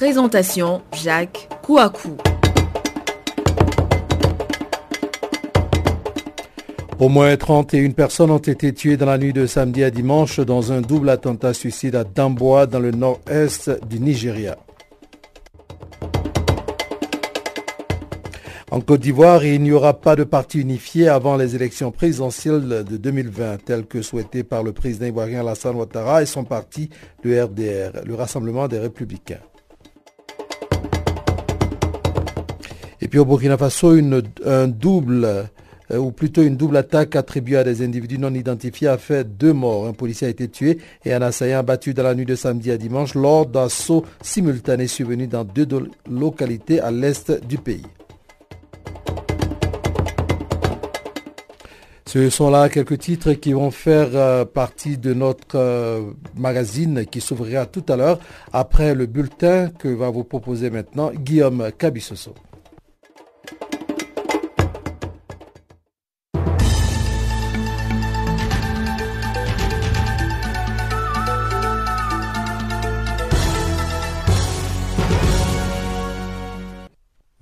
Présentation Jacques Kouakou. Au moins 31 personnes ont été tuées dans la nuit de samedi à dimanche dans un double attentat suicide à Damboa dans le nord-est du Nigeria. En Côte d'Ivoire, il n'y aura pas de parti unifié avant les élections présidentielles de 2020, telles que souhaitées par le président ivoirien Alassane Ouattara et son parti, le RDR, le Rassemblement des Républicains. Puis au Burkina Faso, une, un double euh, ou plutôt une double attaque attribuée à des individus non identifiés a fait deux morts. Un policier a été tué et un assaillant abattu dans la nuit de samedi à dimanche lors d'assauts simultanés survenus dans deux localités à l'est du pays. Ce sont là quelques titres qui vont faire euh, partie de notre euh, magazine qui s'ouvrira tout à l'heure après le bulletin que va vous proposer maintenant Guillaume Cabissoso.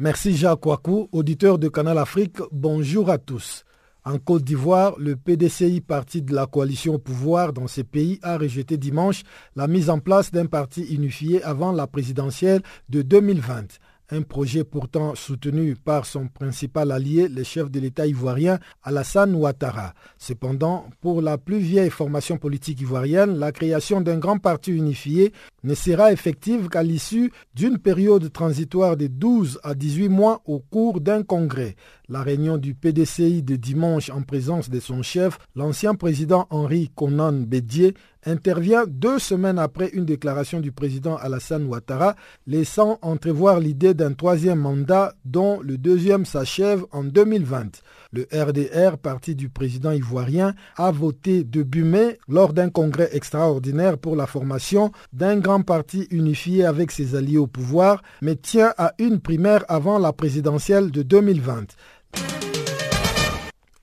Merci Jacques Wakou, auditeur de Canal Afrique. Bonjour à tous. En Côte d'Ivoire, le PDCI, parti de la coalition au pouvoir dans ces pays, a rejeté dimanche la mise en place d'un parti unifié avant la présidentielle de 2020 un projet pourtant soutenu par son principal allié, le chef de l'État ivoirien Alassane Ouattara. Cependant, pour la plus vieille formation politique ivoirienne, la création d'un grand parti unifié ne sera effective qu'à l'issue d'une période transitoire de 12 à 18 mois au cours d'un congrès. La réunion du PDCI de dimanche en présence de son chef, l'ancien président Henri Conan Bédier, intervient deux semaines après une déclaration du président Alassane Ouattara laissant entrevoir l'idée d'un troisième mandat dont le deuxième s'achève en 2020. Le RDR, parti du président ivoirien, a voté début mai lors d'un congrès extraordinaire pour la formation d'un grand parti unifié avec ses alliés au pouvoir, mais tient à une primaire avant la présidentielle de 2020.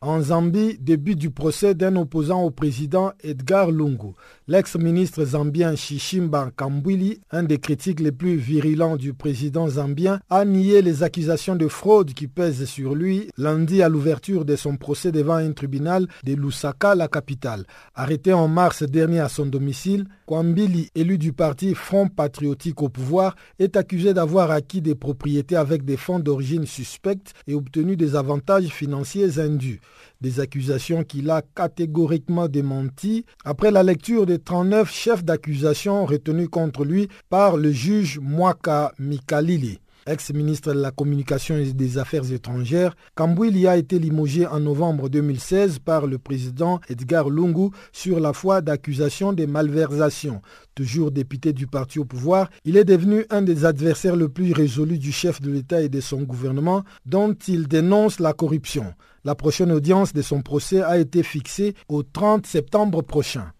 En Zambie, début du procès d'un opposant au président Edgar Lungu. L'ex-ministre zambien Shishimba Kambwili, un des critiques les plus virulents du président zambien, a nié les accusations de fraude qui pèsent sur lui lundi à l'ouverture de son procès devant un tribunal de Lusaka, la capitale. Arrêté en mars dernier à son domicile, Kwambili, élu du parti Front Patriotique au pouvoir, est accusé d'avoir acquis des propriétés avec des fonds d'origine suspecte et obtenu des avantages financiers indus des accusations qu'il a catégoriquement démenties après la lecture des 39 chefs d'accusation retenus contre lui par le juge Mwaka Mikalili. Ex-ministre de la Communication et des Affaires étrangères, Kambouili a été limogé en novembre 2016 par le président Edgar Lungu sur la foi d'accusations de malversation. Toujours député du parti au pouvoir, il est devenu un des adversaires le plus résolus du chef de l'État et de son gouvernement, dont il dénonce la corruption. La prochaine audience de son procès a été fixée au 30 septembre prochain.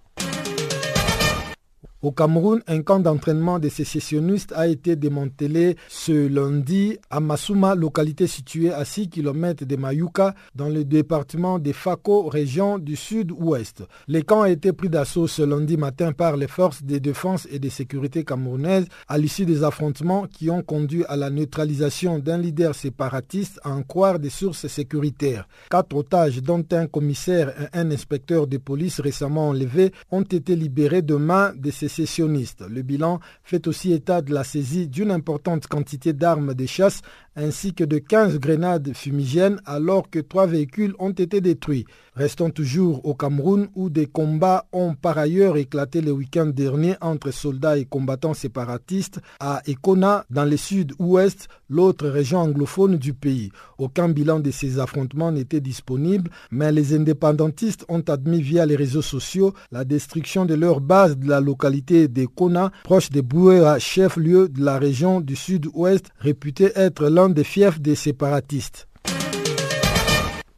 Au Cameroun, un camp d'entraînement des sécessionnistes a été démantelé ce lundi à Massouma, localité située à 6 km de Mayuka, dans le département de Fako, région du sud-ouest. Le camp a été pris d'assaut ce lundi matin par les forces de défense et de sécurité camerounaises à l'issue des affrontements qui ont conduit à la neutralisation d'un leader séparatiste en croire des sources sécuritaires. Quatre otages, dont un commissaire et un inspecteur de police récemment enlevés, ont été libérés de main de ces le bilan fait aussi état de la saisie d'une importante quantité d'armes de chasse ainsi que de 15 grenades fumigènes alors que trois véhicules ont été détruits. Restons toujours au Cameroun où des combats ont par ailleurs éclaté le week-end dernier entre soldats et combattants séparatistes à Ekona dans le sud-ouest, l'autre région anglophone du pays. Aucun bilan de ces affrontements n'était disponible, mais les indépendantistes ont admis via les réseaux sociaux la destruction de leur base de la localité de Kona, proche de Bouéa, chef-lieu de la région du sud-ouest, réputé être l'un des fiefs des séparatistes.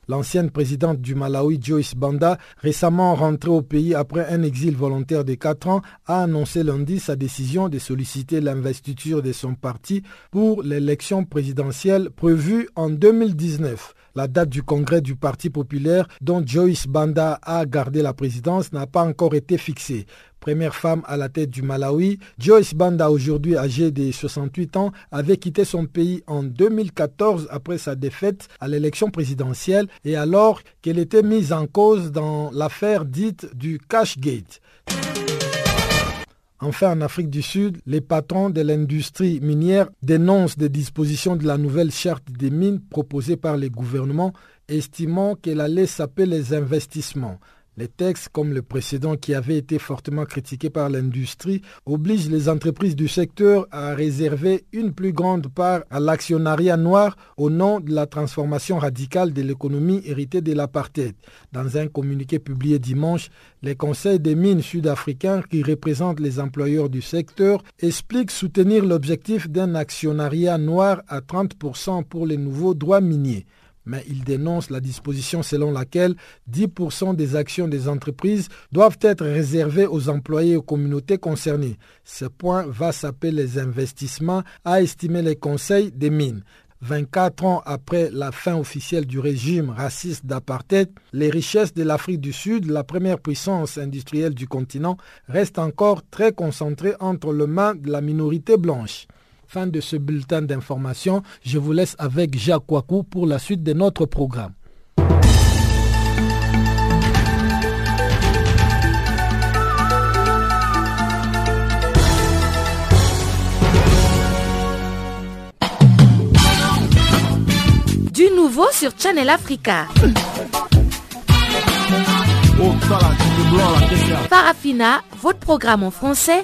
L'ancienne présidente du Malawi, Joyce Banda, récemment rentrée au pays après un exil volontaire de 4 ans, a annoncé lundi sa décision de solliciter l'investiture de son parti pour l'élection présidentielle prévue en 2019. La date du congrès du Parti populaire dont Joyce Banda a gardé la présidence n'a pas encore été fixée première femme à la tête du Malawi. Joyce Banda, aujourd'hui âgée de 68 ans, avait quitté son pays en 2014 après sa défaite à l'élection présidentielle et alors qu'elle était mise en cause dans l'affaire dite du Cashgate. Enfin, en Afrique du Sud, les patrons de l'industrie minière dénoncent des dispositions de la nouvelle charte des mines proposée par les gouvernements, estimant qu'elle allait saper les investissements. Les textes, comme le précédent qui avait été fortement critiqué par l'industrie, obligent les entreprises du secteur à réserver une plus grande part à l'actionnariat noir au nom de la transformation radicale de l'économie héritée de l'apartheid. Dans un communiqué publié dimanche, les conseils des mines sud-africains qui représentent les employeurs du secteur expliquent soutenir l'objectif d'un actionnariat noir à 30% pour les nouveaux droits miniers mais il dénonce la disposition selon laquelle 10% des actions des entreprises doivent être réservées aux employés et aux communautés concernées. Ce point va saper les investissements, a estimé les conseils des mines. 24 ans après la fin officielle du régime raciste d'apartheid, les richesses de l'Afrique du Sud, la première puissance industrielle du continent, restent encore très concentrées entre les mains de la minorité blanche. Fin de ce bulletin d'information. Je vous laisse avec Jacques Wakou pour la suite de notre programme. Du nouveau sur Channel Africa. Parafina, votre programme en français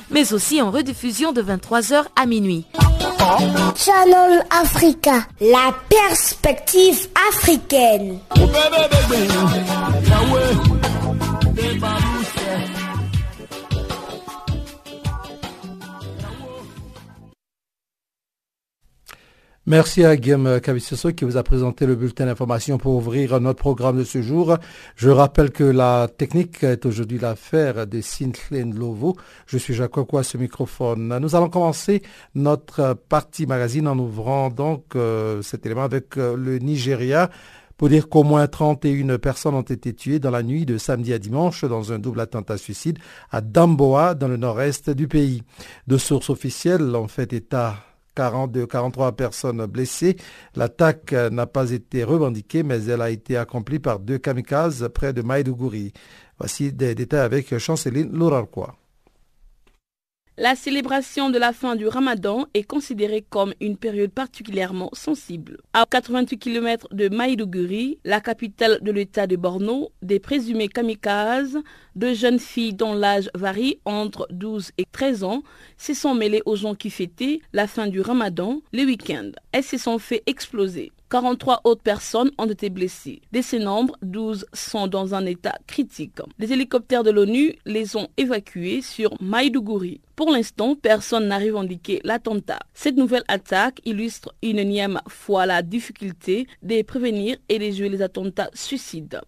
mais aussi en rediffusion de 23h à minuit. Channel Africa, la perspective africaine. Merci à Guillaume Kavissoso qui vous a présenté le bulletin d'information pour ouvrir notre programme de ce jour. Je rappelle que la technique est aujourd'hui l'affaire de Sintlen Lovo. Je suis Jacques à ce microphone. Nous allons commencer notre partie magazine en ouvrant donc euh, cet élément avec euh, le Nigeria pour dire qu'au moins 31 personnes ont été tuées dans la nuit de samedi à dimanche dans un double attentat suicide à Damboa dans le nord-est du pays. De sources officielles ont fait état 42, 43 personnes blessées. L'attaque n'a pas été revendiquée, mais elle a été accomplie par deux kamikazes près de Maïdougouri. Voici des détails avec Chanceline Lourarquois. La célébration de la fin du ramadan est considérée comme une période particulièrement sensible. À 88 km de Maïdougouri, la capitale de l'état de Borno, des présumés kamikazes, deux jeunes filles dont l'âge varie entre 12 et 13 ans, se sont mêlées aux gens qui fêtaient la fin du ramadan le week-end. Elles se sont fait exploser. 43 autres personnes ont été blessées. De ces nombres, 12 sont dans un état critique. Les hélicoptères de l'ONU les ont évacués sur Maïdougouri. Pour l'instant, personne n'a revendiqué l'attentat. Cette nouvelle attaque illustre une énième fois la difficulté de prévenir et de jouer les attentats suicides.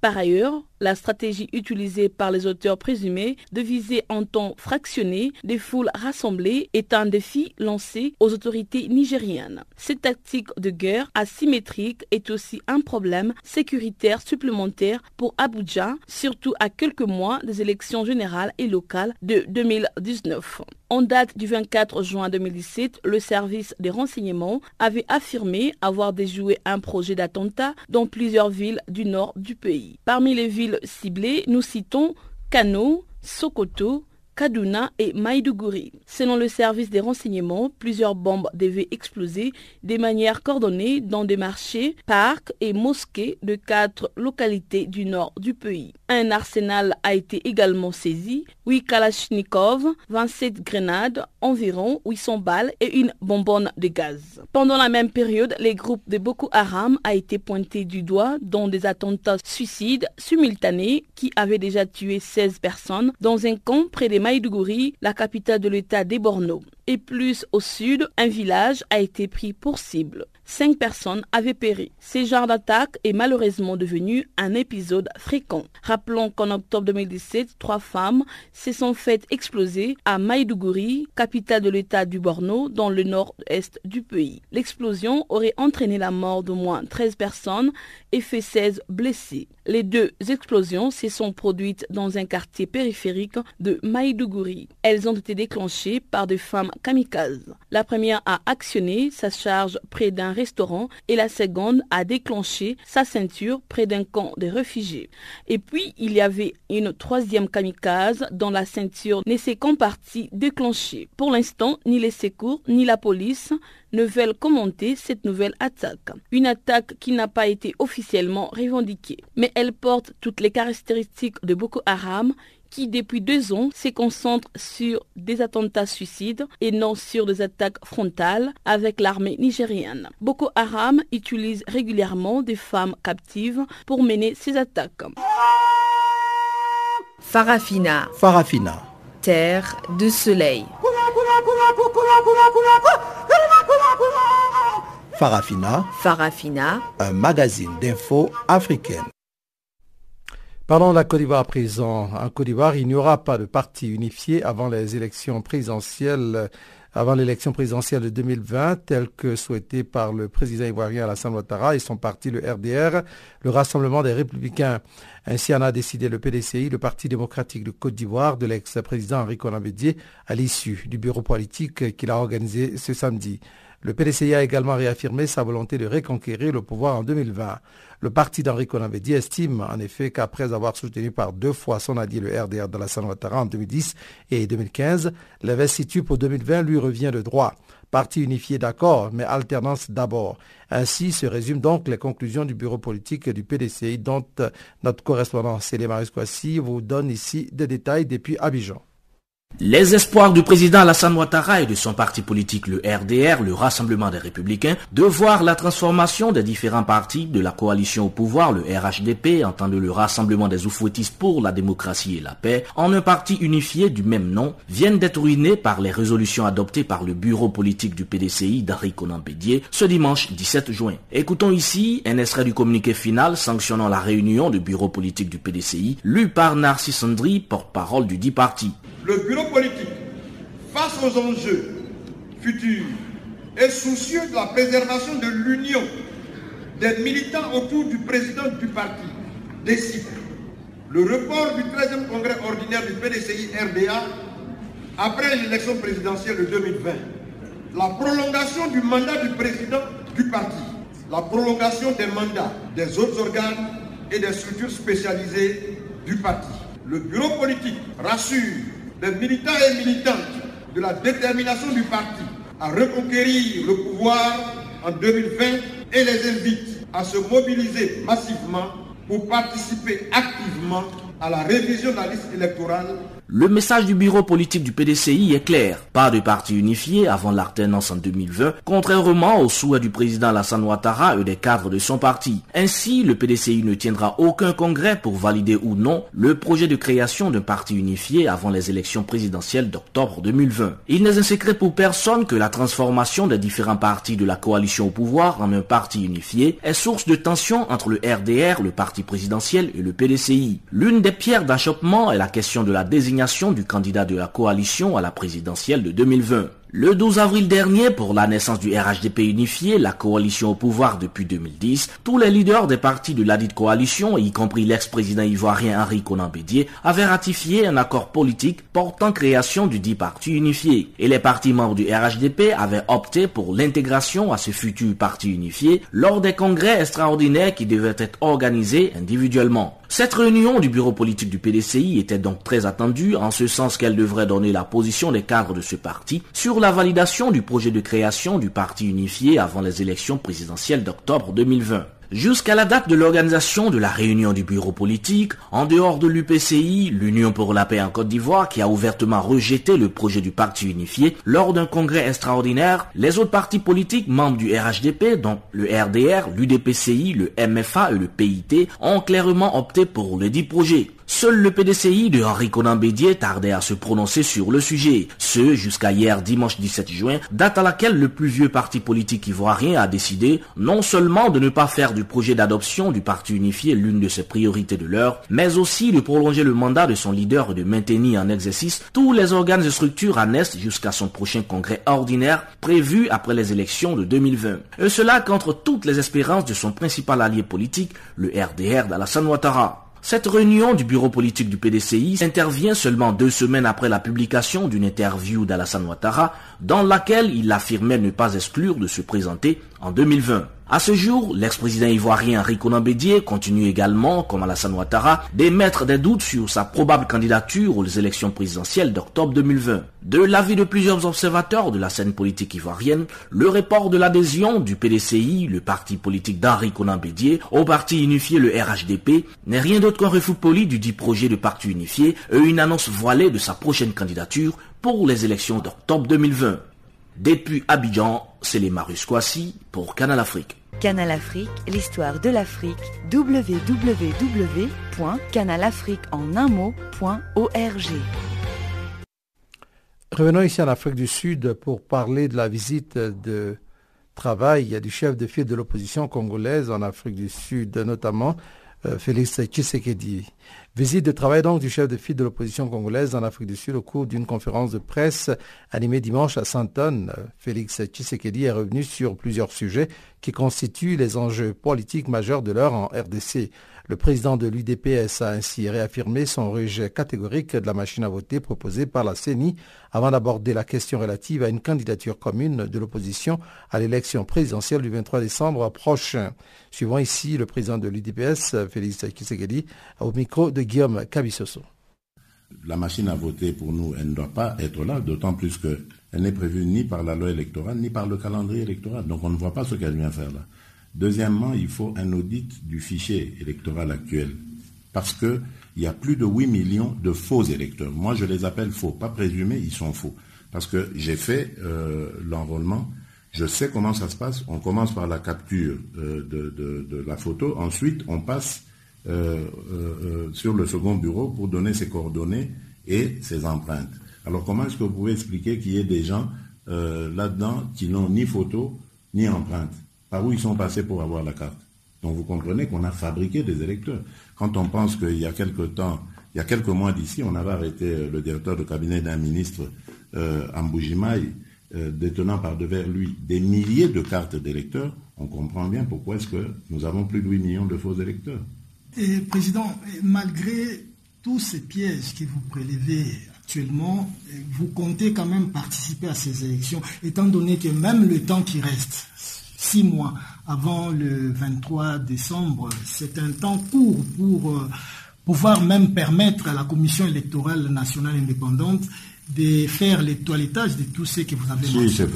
Par ailleurs, la stratégie utilisée par les auteurs présumés de viser en temps fractionné des foules rassemblées est un défi lancé aux autorités nigériennes. Cette tactique de guerre asymétrique est aussi un problème sécuritaire supplémentaire pour Abuja, surtout à quelques mois des élections générales et locales de 2019. En date du 24 juin 2017, le service des renseignements avait affirmé avoir déjoué un projet d'attentat dans plusieurs villes du nord du pays. Parmi les villes ciblées, nous citons Kano, Sokoto, Kaduna et Maïdougouri. Selon le service des renseignements, plusieurs bombes devaient exploser de manière coordonnée dans des marchés, parcs et mosquées de quatre localités du nord du pays. Un arsenal a été également saisi, 8 Kalachnikov, 27 grenades, environ 800 balles et une bonbonne de gaz. Pendant la même période, les groupes de Boko Haram a été pointé du doigt dans des attentats suicides simultanés qui avaient déjà tué 16 personnes dans un camp près de Maïdougouri, la capitale de l'état des Borno. Et plus au sud, un village a été pris pour cible cinq personnes avaient péri. Ce genre d'attaque est malheureusement devenu un épisode fréquent. Rappelons qu'en octobre 2017, trois femmes se sont faites exploser à Maïdougouri, capitale de l'état du Borno, dans le nord-est du pays. L'explosion aurait entraîné la mort d'au moins 13 personnes et fait 16 blessés. Les deux explosions se sont produites dans un quartier périphérique de Maïdougouri. Elles ont été déclenchées par des femmes kamikazes. La première a actionné sa charge près d'un restaurant et la seconde a déclenché sa ceinture près d'un camp de réfugiés. Et puis, il y avait une troisième kamikaze dont la ceinture s'est qu'en partie déclenchée. Pour l'instant, ni les secours ni la police ne veulent commenter cette nouvelle attaque. Une attaque qui n'a pas été officiellement revendiquée. Mais elle porte toutes les caractéristiques de Boko Haram qui depuis deux ans se concentre sur des attentats suicides et non sur des attaques frontales avec l'armée nigérienne. Boko Haram utilise régulièrement des femmes captives pour mener ces attaques. Farafina. Farafina. Terre de soleil. Farafina. Farafina. Un magazine d'infos africaine. Parlons de la Côte d'Ivoire à présent. En Côte d'Ivoire, il n'y aura pas de parti unifié avant les élections présidentielles, avant l'élection présidentielle de 2020, telle que souhaitée par le président ivoirien Alassane Ouattara et son parti, le RDR, le Rassemblement des Républicains. Ainsi en a décidé le PDCI, le Parti démocratique de Côte d'Ivoire, de l'ex-président Henri Conan à l'issue du bureau politique qu'il a organisé ce samedi. Le PDCI a également réaffirmé sa volonté de reconquérir le pouvoir en 2020. Le parti d'Henri Konavedi estime en effet qu'après avoir soutenu par deux fois son allié le RDR de la Ouattara en 2010 et 2015, l'investiture pour 2020 lui revient de droit. Parti unifié d'accord, mais alternance d'abord. Ainsi se résument donc les conclusions du bureau politique du PDCI dont notre correspondant Célémaris Kouassi vous donne ici des détails depuis Abidjan. Les espoirs du président Alassane Ouattara et de son parti politique le RDR, le Rassemblement des Républicains, de voir la transformation des différents partis de la coalition au pouvoir, le RHDP, entendu le Rassemblement des Oufouettistes pour la démocratie et la paix, en un parti unifié du même nom, viennent d'être ruinés par les résolutions adoptées par le bureau politique du PDCI d'Henri Conan ce dimanche 17 juin. Écoutons ici un extrait du communiqué final sanctionnant la réunion du bureau politique du PDCI, lu par Narcisse Andri, porte-parole du dit parti politique, face aux enjeux futurs, est soucieux de la préservation de l'union des militants autour du président du parti, décide le report du 13e congrès ordinaire du PDCI RDA après l'élection présidentielle de 2020, la prolongation du mandat du président du parti, la prolongation des mandats des autres organes et des structures spécialisées du parti. Le bureau politique rassure les militants et militantes de la détermination du parti à reconquérir le pouvoir en 2020 et les invite à se mobiliser massivement pour participer activement à la révision de la liste électorale le message du bureau politique du PDCI est clair. Pas de parti unifié avant l'alternance en 2020, contrairement au souhait du président Alassane Ouattara et des cadres de son parti. Ainsi, le PDCI ne tiendra aucun congrès pour valider ou non le projet de création d'un parti unifié avant les élections présidentielles d'octobre 2020. Il n'est un secret pour personne que la transformation des différents partis de la coalition au pouvoir en un parti unifié est source de tension entre le RDR, le parti présidentiel et le PDCI. L'une des pierres d'achoppement est la question de la du candidat de la coalition à la présidentielle de 2020. Le 12 avril dernier, pour la naissance du RHDP unifié, la coalition au pouvoir depuis 2010, tous les leaders des partis de la dite coalition, y compris l'ex-président ivoirien Henri Conan Bédier, avaient ratifié un accord politique portant création du dit parti unifié. Et les partis membres du RHDP avaient opté pour l'intégration à ce futur parti unifié lors des congrès extraordinaires qui devaient être organisés individuellement. Cette réunion du bureau politique du PDCI était donc très attendue en ce sens qu'elle devrait donner la position des cadres de ce parti sur la validation du projet de création du parti unifié avant les élections présidentielles d'octobre 2020. Jusqu'à la date de l'organisation de la réunion du bureau politique, en dehors de l'UPCI, l'Union pour la paix en Côte d'Ivoire, qui a ouvertement rejeté le projet du parti unifié lors d'un congrès extraordinaire, les autres partis politiques membres du RHDP, dont le RDR, l'UDPCI, le MFA et le PIT, ont clairement opté pour le dit projet. Seul le PDCI de Henri Conan Bédier tardait à se prononcer sur le sujet. Ce, jusqu'à hier dimanche 17 juin, date à laquelle le plus vieux parti politique ivoirien a décidé non seulement de ne pas faire du projet d'adoption du parti unifié l'une de ses priorités de l'heure, mais aussi de prolonger le mandat de son leader et de maintenir en exercice tous les organes et structures annexes jusqu'à son prochain congrès ordinaire prévu après les élections de 2020. Et cela contre toutes les espérances de son principal allié politique, le RDR d'Alassane Ouattara. Cette réunion du bureau politique du PDCI intervient seulement deux semaines après la publication d'une interview d'Alassane Ouattara dans laquelle il affirmait ne pas exclure de se présenter en 2020. À ce jour, l'ex-président ivoirien Henri Bédier continue également, comme Alassane Ouattara, d'émettre des doutes sur sa probable candidature aux élections présidentielles d'octobre 2020. De l'avis de plusieurs observateurs de la scène politique ivoirienne, le report de l'adhésion du PDCI, le parti politique d'Henri Conan Bédier, au parti unifié le RHDP, n'est rien d'autre qu'un refus poli du dit projet de parti unifié et une annonce voilée de sa prochaine candidature pour les élections d'octobre 2020. Depuis Abidjan, c'est les Marus Kwasi pour Canal Afrique. Canal Afrique, l'histoire de l'Afrique, www.canalafrique.org. Revenons ici en Afrique du Sud pour parler de la visite de travail du chef de file de l'opposition congolaise en Afrique du Sud, notamment Félix Tshisekedi. Visite de travail donc du chef de file de l'opposition congolaise en Afrique du Sud au cours d'une conférence de presse animée dimanche à Saint-Anne. Félix Tshisekedi est revenu sur plusieurs sujets qui constituent les enjeux politiques majeurs de l'heure en RDC. Le président de l'UDPS a ainsi réaffirmé son rejet catégorique de la machine à voter proposée par la CENI avant d'aborder la question relative à une candidature commune de l'opposition à l'élection présidentielle du 23 décembre prochain. Suivant ici le président de l'UDPS, Félix Tshisekedi, au micro de Guillaume Cabissoso. La machine à voter, pour nous, elle ne doit pas être là, d'autant plus qu'elle n'est prévue ni par la loi électorale, ni par le calendrier électoral. Donc on ne voit pas ce qu'elle vient faire là. Deuxièmement, il faut un audit du fichier électoral actuel. Parce qu'il y a plus de 8 millions de faux électeurs. Moi, je les appelle faux, pas présumés, ils sont faux. Parce que j'ai fait euh, l'enrôlement, je sais comment ça se passe. On commence par la capture euh, de, la photo, ensuite on passe euh, sur le second bureau pour donner ses coordonnées et ses empreintes. Alors comment est-ce que vous pouvez expliquer qu'il y ait des gens là-dedans qui n'ont ni photo ni empreinte? Par où ils sont passés pour avoir la carte. Donc vous comprenez qu'on a fabriqué des électeurs. Quand on pense qu'il y a quelques temps, il y a quelques mois d'ici, on avait arrêté euh, le directeur de cabinet d'un ministre, euh, euh, détenant par devers lui des milliers de cartes d'électeurs, on comprend bien pourquoi est-ce que nous avons plus de 8 millions de faux électeurs. Et, Président, malgré tous ces pièges que vous prélevez actuellement, vous comptez quand même participer à ces élections, étant donné que même le temps qui reste, six mois avant le 23 décembre. C'est un temps court pour euh, pouvoir même permettre à la Commission électorale nationale indépendante de faire les toilettage de tout ce que vous avez Oui, c'est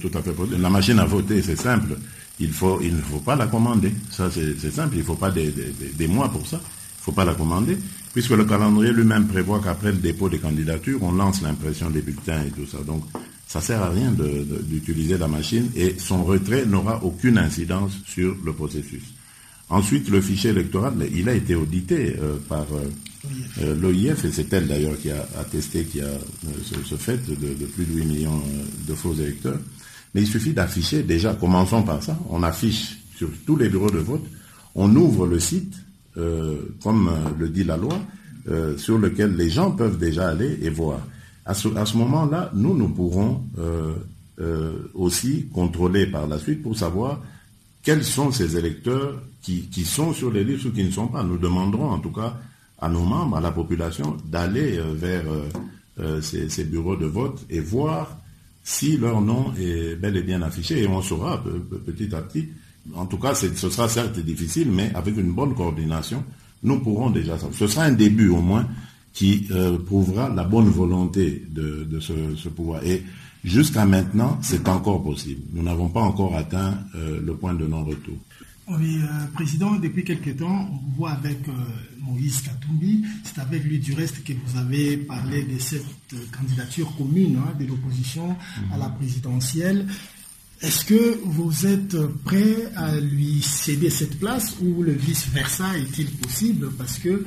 tout à fait La machine à voter, c'est simple. Il, faut, il ne faut pas la commander. Ça, c'est simple. Il ne faut pas des, des, mois pour ça. Il ne faut pas la commander. Puisque le calendrier lui-même prévoit qu'après le dépôt des candidatures, on lance l'impression des bulletins et tout ça. Donc, ça ne sert à rien d'utiliser la machine et son retrait n'aura aucune incidence sur le processus. Ensuite, le fichier électoral, il a été audité euh, par euh, euh, l'OIF, et c'est elle d'ailleurs qui a attesté qu'il y a ce, fait de, plus de 8 millions de faux électeurs. Mais il suffit d'afficher, déjà, commençons par ça, on affiche sur tous les bureaux de vote, on ouvre le site, comme le dit la loi, sur lequel les gens peuvent déjà aller et voir. À ce, moment-là, nous, nous pourrons euh, aussi contrôler par la suite pour savoir quels sont ces électeurs qui, sont sur les listes ou qui ne sont pas. Nous demanderons en tout cas à nos membres, à la population, d'aller euh, vers euh, ces, bureaux de vote et voir si leur nom est bel et bien affiché. Et on saura petit à petit. En tout cas, ce sera certes difficile, mais avec une bonne coordination, nous pourrons déjà savoir. Ce sera un début au moins qui prouvera la bonne volonté de, ce, pouvoir. Et Jusqu'à maintenant, c'est encore possible. Nous n'avons pas encore atteint euh, le point de non-retour. Oui, euh, Président, depuis quelque temps, on voit avec euh, Moïse Katumbi, c'est avec lui du reste que vous avez parlé de cette candidature commune hein, de l'opposition à la présidentielle. Est-ce que vous êtes prêt à lui céder cette place ou le vice-versa est-il possible? Parce que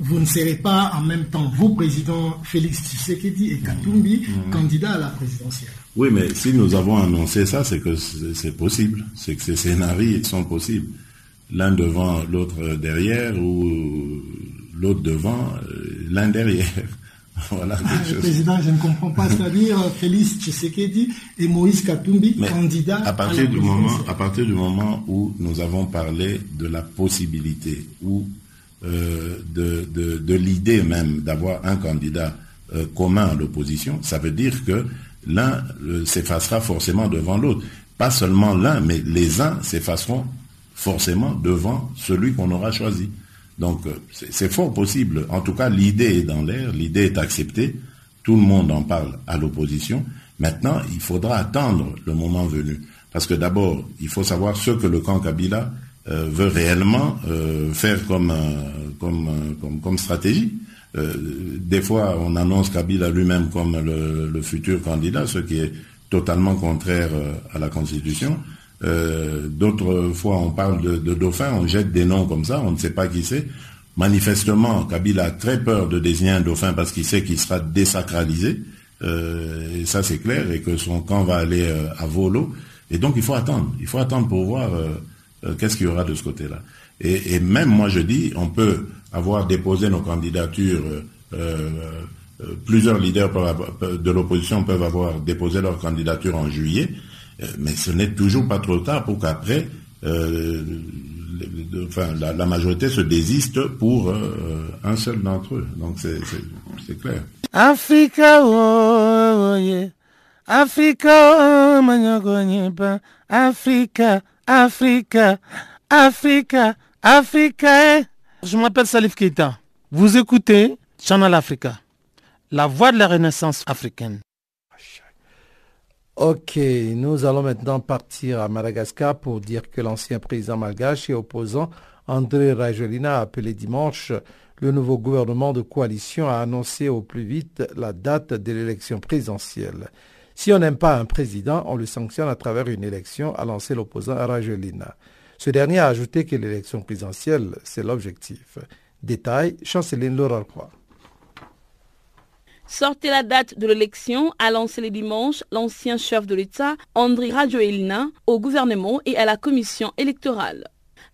vous ne serez pas en même temps, vous, président Félix Tshisekedi et Katumbi, mmh. candidat à la présidentielle. Oui, mais si nous avons annoncé ça, c'est que c'est possible. C'est que ces scénarios sont possibles. L'un devant, l'autre derrière, ou l'autre devant, euh, l'un derrière. voilà, ah, président, je ne comprends pas. C'est-à-dire Félix Tshisekedi et Moïse Katumbi, candidats à partir du moment, À partir du moment où nous avons parlé de la possibilité, où euh, de, l'idée même d'avoir un candidat euh, commun à l'opposition, ça veut dire que l'un euh, s'effacera forcément devant l'autre. Pas seulement l'un, mais les uns s'effaceront forcément devant celui qu'on aura choisi. Donc c'est fort possible. En tout cas, l'idée est dans l'air, l'idée est acceptée, tout le monde en parle à l'opposition. Maintenant, il faudra attendre le moment venu. Parce que d'abord, il faut savoir ce que le camp Kabila veut réellement euh, faire comme, comme, comme, stratégie. Euh, des fois, on annonce Kabila lui-même comme le, futur candidat, ce qui est totalement contraire à la Constitution. D'autres fois, on parle de, de dauphin, on jette des noms comme ça, on ne sait pas qui c'est. Manifestement, Kabila a très peur de désigner un dauphin parce qu'il sait qu'il sera désacralisé. et ça, c'est clair, et que son camp va aller à volo. Et donc, il faut attendre. Il faut attendre pour voir euh, qu'est-ce qu'il y aura de ce côté-là? Et, même moi je dis, on peut avoir déposé nos candidatures, euh, euh, plusieurs leaders de l'opposition peuvent avoir déposé leur candidature en juillet, mais ce n'est toujours pas trop tard pour qu'après, enfin, la, majorité se désiste pour un seul d'entre eux. Donc c'est clair. Africa, oh, oh oh, Africa. Africa, Africa, Africa. Je m'appelle Salif Keita. Vous écoutez Channel Africa, la voix de la renaissance africaine. Ok, nous allons maintenant partir à Madagascar pour dire que l'ancien président malgache et opposant André Rajolina a appelé dimanche le nouveau gouvernement de coalition a annoncé au plus vite la date de l'élection présidentielle. Si on n'aime pas un président, on le sanctionne à travers une élection, a lancé l'opposant Rajelina. Ce dernier a ajouté que l'élection présidentielle, c'est l'objectif. Détail, Chanceline Laurent Sortez la date de l'élection, a lancé le dimanche l'ancien chef de l'État, André Rajoelina, au gouvernement et à la commission électorale.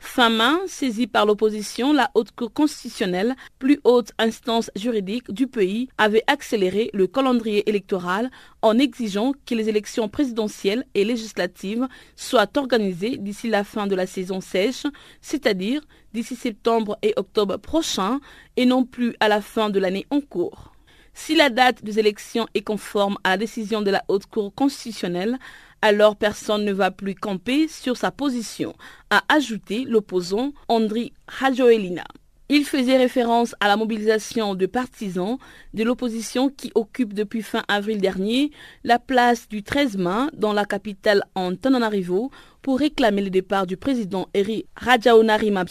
Fin main, saisie par l'opposition, la Haute Cour constitutionnelle, plus haute instance juridique du pays, avait accéléré le calendrier électoral en exigeant que les élections présidentielles et législatives soient organisées d'ici la fin de la saison sèche, c'est-à-dire d'ici septembre et octobre prochains, et non plus à la fin de l'année en cours. Si la date des élections est conforme à la décision de la Haute Cour constitutionnelle, alors personne ne va plus camper sur sa position, a ajouté l'opposant Andri Rajoelina. Il faisait référence à la mobilisation de partisans de l'opposition qui occupe depuis fin avril dernier la place du 13 mai dans la capitale Antananarivo pour réclamer le départ du président Eri Rajaonarima.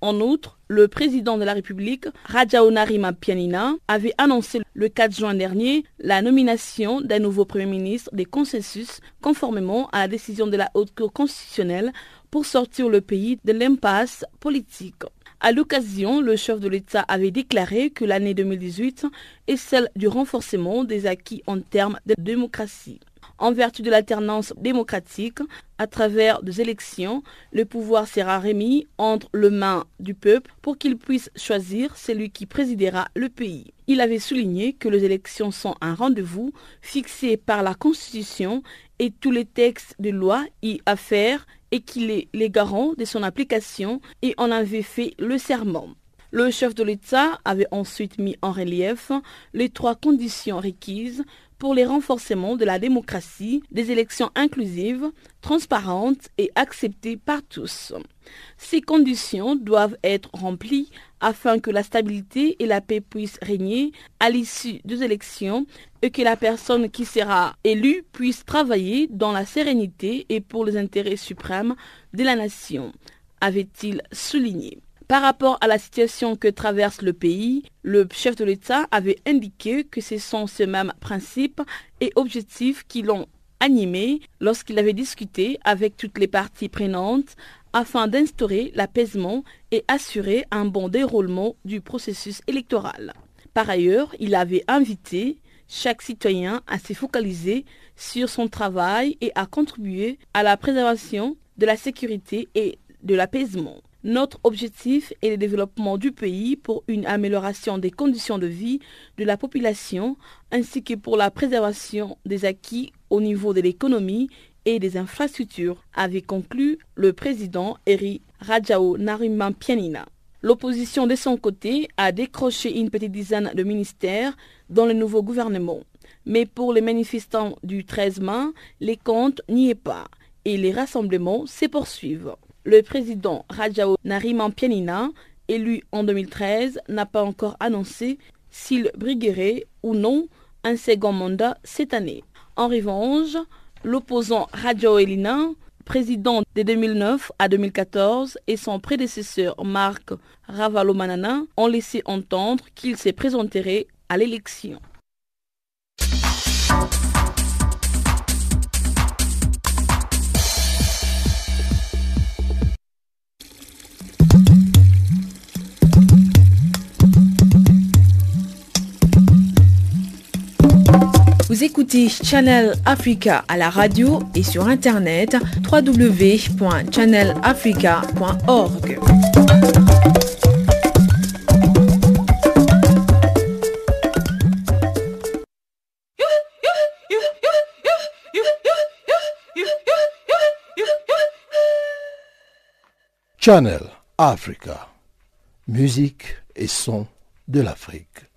En outre, le président de la République, Rajaonarima Pianina, avait annoncé le 4 juin dernier la nomination d'un nouveau Premier ministre des consensus conformément à la décision de la Haute Cour constitutionnelle pour sortir le pays de l'impasse politique. À l'occasion, le chef de l'État avait déclaré que l'année 2018 est celle du renforcement des acquis en termes de démocratie. En vertu de l'alternance démocratique, à travers des élections, le pouvoir sera remis entre les mains du peuple pour qu'il puisse choisir celui qui présidera le pays. Il avait souligné que les élections sont un rendez-vous fixé par la Constitution et tous les textes de loi y affèrent et qu'il est les garants de son application et en avait fait le serment. Le chef de l'État avait ensuite mis en relief les trois conditions requises pour les renforcements de la démocratie, des élections inclusives, transparentes et acceptées par tous. Ces conditions doivent être remplies afin que la stabilité et la paix puissent régner à l'issue des élections et que la personne qui sera élue puisse travailler dans la sérénité et pour les intérêts suprêmes de la nation, avait-il souligné. Par rapport à la situation que traverse le pays, le chef de l'État avait indiqué que ce sont ces mêmes principes et objectifs qui l'ont animé lorsqu'il avait discuté avec toutes les parties prenantes afin d'instaurer l'apaisement et assurer un bon déroulement du processus électoral. Par ailleurs, il avait invité chaque citoyen à se focaliser sur son travail et à contribuer à la préservation de la sécurité et de l'apaisement. Notre objectif est le développement du pays pour une amélioration des conditions de vie de la population ainsi que pour la préservation des acquis au niveau de l'économie et des infrastructures, avait conclu le président Eri Rajao Pianina. L'opposition de son côté a décroché une petite dizaine de ministères dans le nouveau gouvernement. Mais pour les manifestants du 13 mai, les comptes n'y est pas et les rassemblements se poursuivent. Le président Rajao Pianina, élu en 2013, n'a pas encore annoncé s'il briguerait ou non un second mandat cette année. En revanche, l'opposant Rajao Elina, président de 2009 à 2014, et son prédécesseur Marc Ravalomanana ont laissé entendre qu'ils se présenteraient à l'élection. Écoutez Channel Africa à la radio et sur internet www.channelafrica.org. Channel Africa, musique et son de l'Afrique.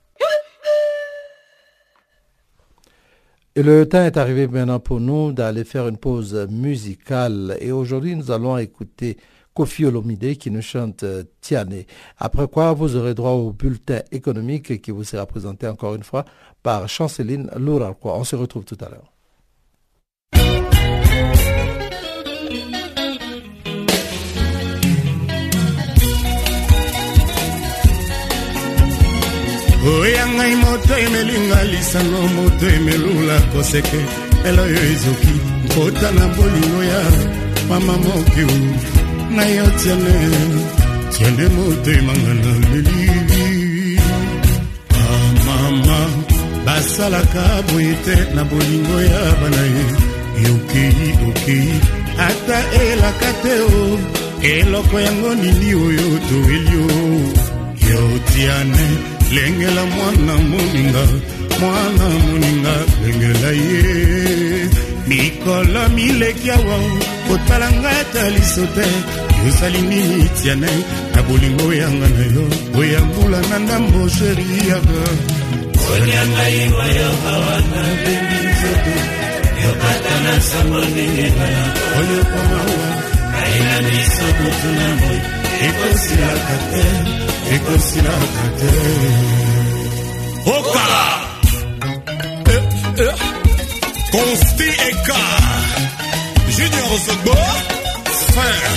Et le temps est arrivé maintenant pour nous d'aller faire une pause musicale. Et aujourd'hui, nous allons écouter Kofi Olomide qui nous chante Tiane. Après quoi, vous aurez droit au bulletin économique qui vous sera présenté encore une fois par Chanceline Lourarquois. On se retrouve tout à l'heure. Oya ngai moto emelinga lisano moto emelula koseke. Elo oyo ezoki nkota na bolingo ya mama mokeu na yo tiane tiane motemanga na leli bamama basalaka boye te na bolingo ya bana ye. Yokei okei ata elaka te o. Eloko yango nini oyo toeli o? Yo tiane lengela mwana moninga mwana moninga lengela ye. Mikolo mileki awa kotala ngai ata liso te. Yozali nini tiane na bolingo oyanga na yo. Oyambula na ndambo sheriaka onia ngai wayo awana bebi nzoto. Yokata na sango ndenge ngana oyokomawa aina miso kutu na moi ekosilaka te ekosilaka te oka consti eka junior zogbo fin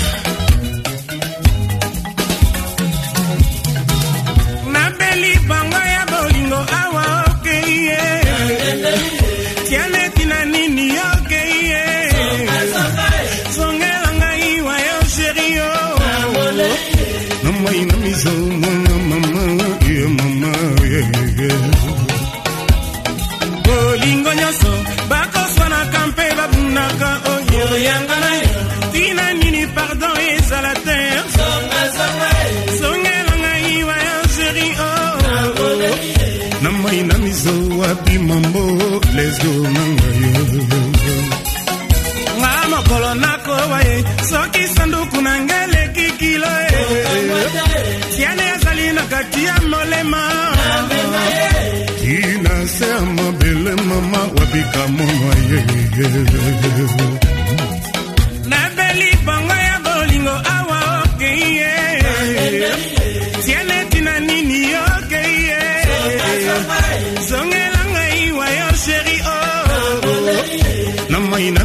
nabeli bango tina nini pardon ezala te zongela ngai waya sheri na mai na mizo wapi mambo leso na ngai nga mokolo nakowa ye soki sanduku na ngai eleki kilo tiane azali na kati ya molema. Tina se ya mabele mama wabika monwa ye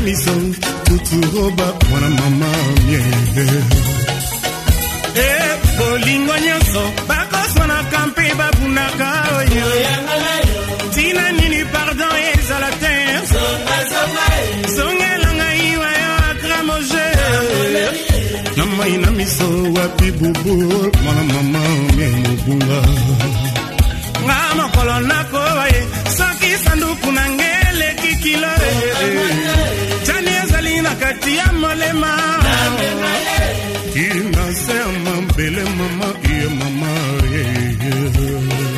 miso tuturoba mwana mama mie e bolingo nyonso bakoswanaka mpe babunaka oyo. Tina nini pardon ezala te. Zongela ngai wa yo akramoje na mai na miso wapi bubu mwana mama mie mobunga nga mokolo nakowa ye soki sanduku na nge eleki kilo Katia Malema Inasema mbele mama, ye mama, ye.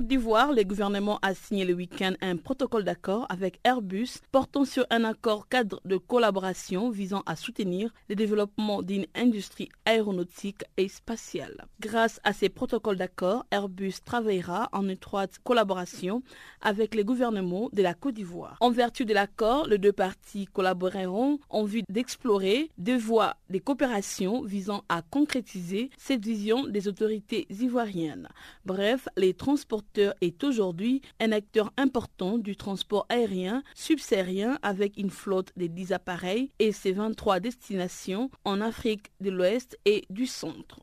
Côte d'Ivoire, le gouvernement a signé le week-end un protocole d'accord avec Airbus portant sur un accord cadre de collaboration visant à soutenir le développement d'une industrie aéronautique et spatiale. Grâce à ces protocoles d'accord, Airbus travaillera en étroite collaboration avec les gouvernements de la Côte d'Ivoire. En vertu de l'accord, les deux parties collaboreront en vue d'explorer deux voies de coopération visant à concrétiser cette vision des autorités ivoiriennes. Bref, les transporteurs est aujourd'hui un important du transport aérien subsaharien avec une flotte de 10 appareils et ses 23 destinations en Afrique de l'Ouest et du Centre.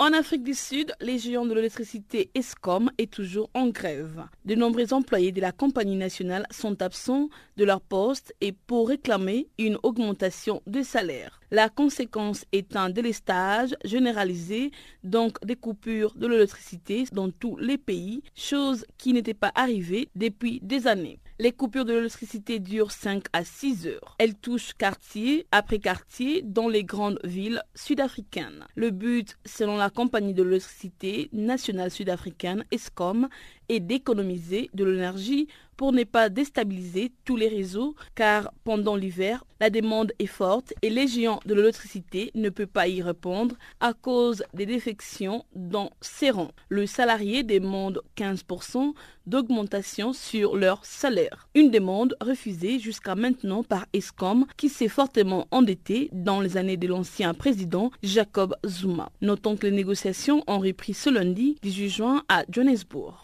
En Afrique du Sud, les géants de l'électricité ESCOM est toujours en grève. De nombreux employés de la compagnie nationale sont absents de leur poste et pour réclamer une augmentation de salaire. La conséquence est un délestage généralisé, donc des coupures de l'électricité dans tous les pays, chose qui n'était pas arrivée depuis des années. Les coupures de l'électricité durent 5 à 6 heures. Elles touchent quartier après quartier dans les grandes villes sud-africaines. Le but, selon la compagnie de l'électricité nationale sud-africaine ESCOM, est d'économiser de l'énergie pour ne pas déstabiliser tous les réseaux car pendant l'hiver, la demande est forte et les géants de l'électricité ne peuvent pas y répondre à cause des défections dans ces rangs. Le salarié demande 15% d'augmentation sur leur salaire. Une demande refusée jusqu'à maintenant par ESCOM qui s'est fortement endetté dans les années de l'ancien président Jacob Zuma. Notons que les négociations ont repris ce lundi 18 juin à Johannesburg.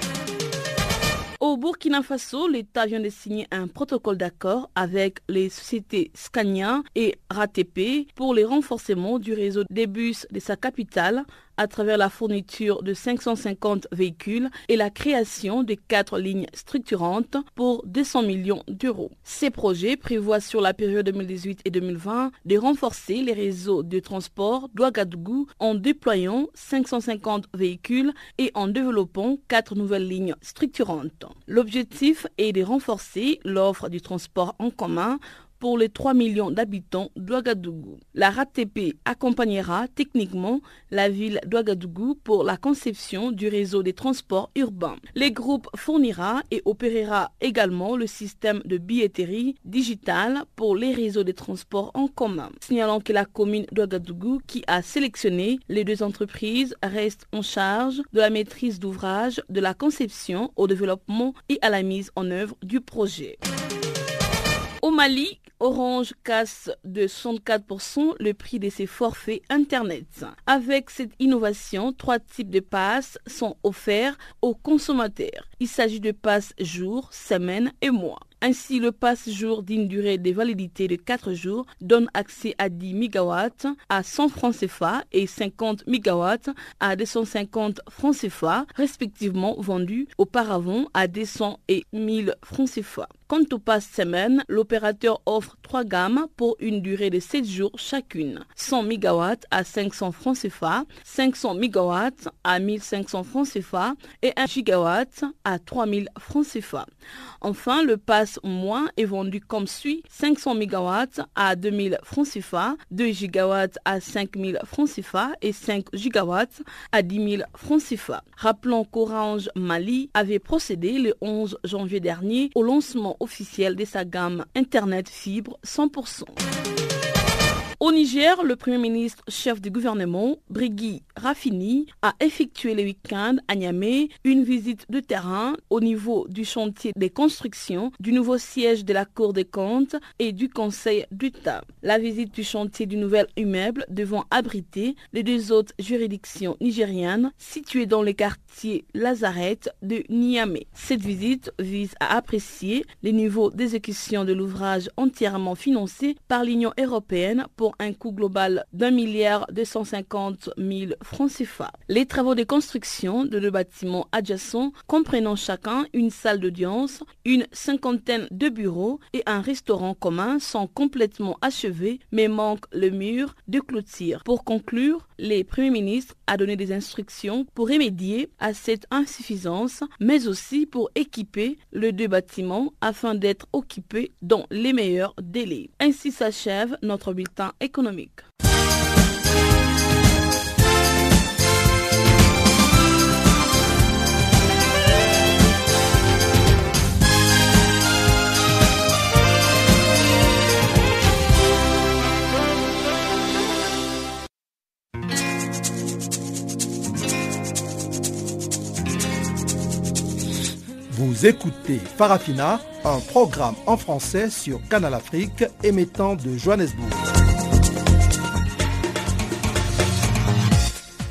Au Burkina Faso, l'État vient de signer un protocole d'accord avec les sociétés Scania et RATP pour le renforcement du réseau des bus de sa capitale à travers la fourniture de 550 véhicules et la création de quatre lignes structurantes pour 200 millions d'euros. Ces projets prévoient sur la période 2018 et 2020 de renforcer les réseaux de transport d'Ouagadougou en déployant 550 véhicules et en développant quatre nouvelles lignes structurantes. L'objectif est de renforcer l'offre du transport en commun pour les 3 millions d'habitants d'Ouagadougou. La RATP accompagnera techniquement la ville d'Ouagadougou pour la conception du réseau des transports urbains. Les groupes fournira et opérera également le système de billetterie digitale pour les réseaux des transports en commun. Signalant que la commune d'Ouagadougou qui a sélectionné les deux entreprises reste en charge de la maîtrise d'ouvrage, de la conception au développement et à la mise en œuvre du projet. Au Mali, Orange casse de 64% le prix de ses forfaits Internet. Avec cette innovation, trois types de passes sont offerts aux consommateurs. Il s'agit de passes jour, semaine et mois. Ainsi, le passe-jour d'une durée de validité de 4 jours donne accès à 10 MW à 100 francs CFA et 50 MW à 250 francs CFA, respectivement vendus auparavant à 200 et 1000 francs CFA. Au passe semaine, l'opérateur offre trois gammes pour une durée de 7 jours chacune. 100 MW à 500 francs CFA, 500 MW à 1500 francs CFA et 1 GW à 3000 francs CFA. Enfin, le pass moins est vendu comme suit 500 MW à 2000 francs CFA, 2 GW à 5000 francs CFA et 5 GW à 10 000 francs CFA. Rappelons qu'Orange Mali avait procédé le 11 janvier dernier au lancement officiel de sa gamme Internet fibre 100%. Au Niger, le Premier ministre chef du gouvernement, Brigui Rafini, a effectué le week-end à Niamey une visite de terrain au niveau du chantier des constructions du nouveau siège de la Cour des comptes et du Conseil d'État. La visite du chantier du nouvel immeuble devant abriter les deux autres juridictions nigériennes situées dans les quartiers Lazareth de Niamey. Cette visite vise à apprécier les niveaux d'exécution de l'ouvrage entièrement financé par l'Union européenne pour un coût global d'un milliard 250 000 francs CFA. Les travaux de construction de deux bâtiments adjacents comprenant chacun une salle d'audience, une cinquantaine de bureaux et un restaurant commun sont complètement achevés mais manquent le mur de clôture. Pour conclure, le Premier ministre a donné des instructions pour remédier à cette insuffisance mais aussi pour équiper les deux bâtiments afin d'être occupés dans les meilleurs délais. Ainsi s'achève notre bulletin économique. Vous écoutez Farafina, un programme en français sur Canal Afrique émettant de Johannesburg.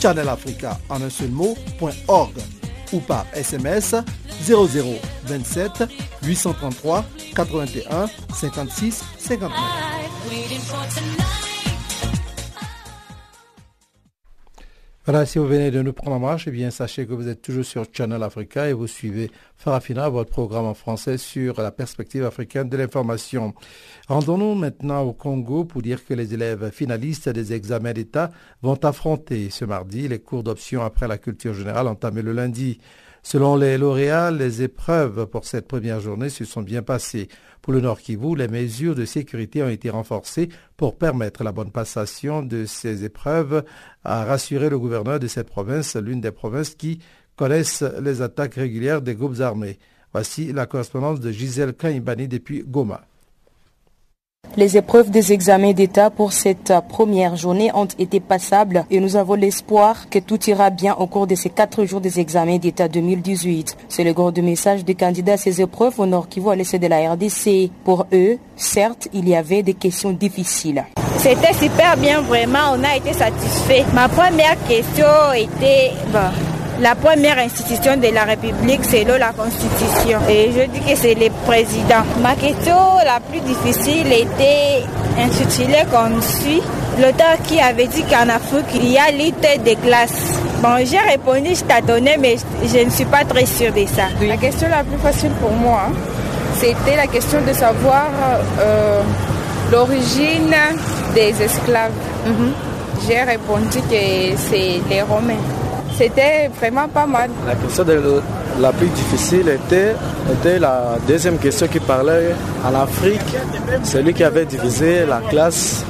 farafina.channelafrica en un seul mot, ou par SMS 0027 833 81 56 59. Voilà, si vous venez de nous prendre en marche, eh bien, sachez que vous êtes toujours sur Channel Africa et vous suivez Farafina, votre programme en français sur la perspective africaine de l'information. Rendons-nous maintenant au Congo pour dire que les élèves finalistes des examens d'État vont affronter ce mardi les cours d'option après la culture générale entamée le lundi. Selon les lauréats, les épreuves pour cette première journée se sont bien passées. Pour le Nord Kivu, les mesures de sécurité ont été renforcées pour permettre la bonne passation de ces épreuves, a rassuré le gouverneur de cette province, l'une des provinces qui connaissent les attaques régulières des groupes armés. Voici la correspondance de Gisèle Kaïmbani depuis Goma. Les épreuves des examens d'État pour cette première journée ont été passables et nous avons l'espoir que tout ira bien au cours de ces quatre jours des examens d'État 2018. C'est le gros message des candidats à ces épreuves au Nord qui vont laisser de la RDC. Pour eux, certes, il y avait des questions difficiles. C'était super bien, vraiment, on a été satisfait. Ma première question était, la première institution de la République selon la Constitution. Et je dis que c'est le président. Ma question la plus difficile était intitulée comme suit. L'auteur qui avait dit qu'en Afrique, il y a l'unité de classe. Bon, j'ai répondu, je t'attendais, mais je ne suis pas très sûre de ça. La question la plus facile pour moi, c'était la question de savoir euh, l'origine des esclaves. Mhm. J'ai répondu que c'est les Romains. C'était vraiment pas mal. La question la plus difficile était, était la deuxième question qui parlait en Afrique, celui qui avait divisé. La classe.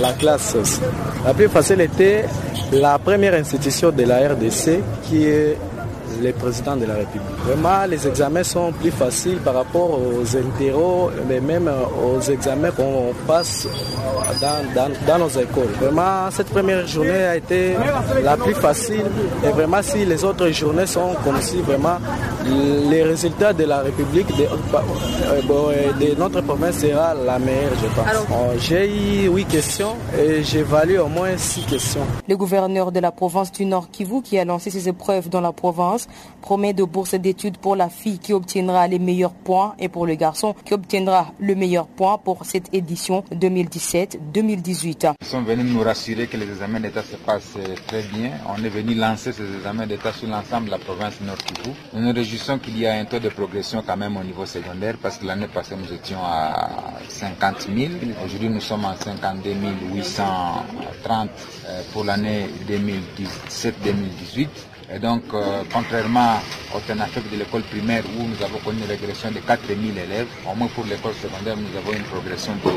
La plus facile était la première institution de la RDC qui est les présidents de la République. Vraiment, les examens sont plus faciles par rapport aux interros, mais même aux examens qu'on passe dans, nos écoles. Vraiment, cette première journée a été la plus facile. Et vraiment, si les autres journées sont comme si vraiment les résultats de la République de, de notre province sera la meilleure, je pense. J'ai eu huit questions et j'ai valu au moins six questions. Le gouverneur de la province du Nord Kivu qui a lancé ses épreuves dans la province promet de bourse d'études pour la fille qui obtiendra les meilleurs points et pour le garçon qui obtiendra le meilleur point pour cette édition 2017-2018. Nous sommes venus nous rassurer que les examens d'État se passent très bien. On est venu lancer ces examens d'État sur l'ensemble de la province Nord Kivu. Nous nous réjouissons qu'il y a un taux de progression quand même au niveau secondaire parce que l'année passée nous étions à 50 000. Aujourd'hui nous sommes à 52 830 euh, pour l'année 2017-2018. Et donc, euh, contrairement au TENAFEC de l'école primaire où nous avons connu une régression de 4000 élèves, au moins pour l'école secondaire, nous avons une progression de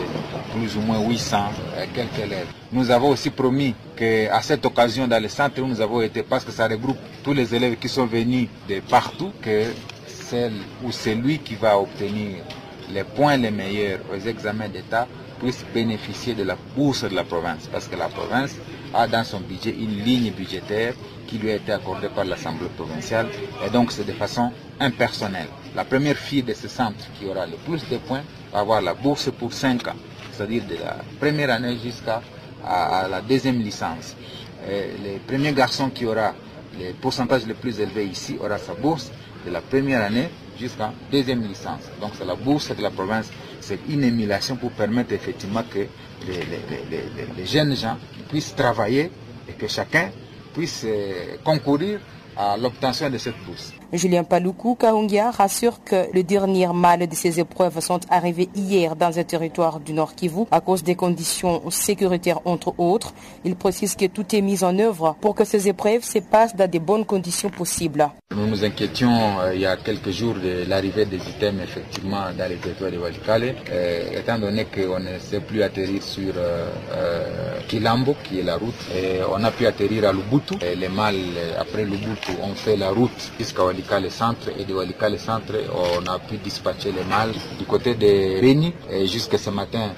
plus ou moins 800 euh, quelques élèves. Nous avons aussi promis qu'à cette occasion, dans le centre où nous avons été, parce que ça regroupe tous les élèves qui sont venus de partout, que celle ou celui qui va obtenir les points les meilleurs aux examens d'État puisse bénéficier de la bourse de la province. Parce que la province a dans son budget une ligne budgétaire qui lui a été accordée par l'Assemblée provinciale et donc c'est de façon impersonnelle. La première fille de ce centre qui aura le plus de points va avoir la bourse pour 5 ans, c'est-à-dire de la première année jusqu'à la deuxième licence. le premier garçon qui aura le pourcentage le plus élevé ici aura sa bourse de la première année jusqu'à deuxième licence. Donc c'est la bourse de la province, c'est une émulation pour permettre effectivement que les, jeunes gens puissent travailler et que chacun puisse euh, concourir à l'obtention de cette bourse. Julien Paloukou Kaungia rassure que le dernier mal de ces épreuves sont arrivés hier dans un territoire du Nord Kivu à cause des conditions sécuritaires entre autres. Il précise que tout est mis en œuvre pour que ces épreuves se passent dans de bonnes conditions possibles. Nous nous inquiétions euh, il y a quelques jours de l'arrivée des items effectivement dans les territoires de Walikale, euh, étant donné qu'on ne sait plus atterrir sur euh, Kilambo qui est la route. Et on a pu atterrir à Lubutu. Les mâles après Lubutu ont fait la route jusqu'à Walikale Centre et de Walikale Centre on a pu dispatcher les mâles du côté de Beni et jusqu'à ce matin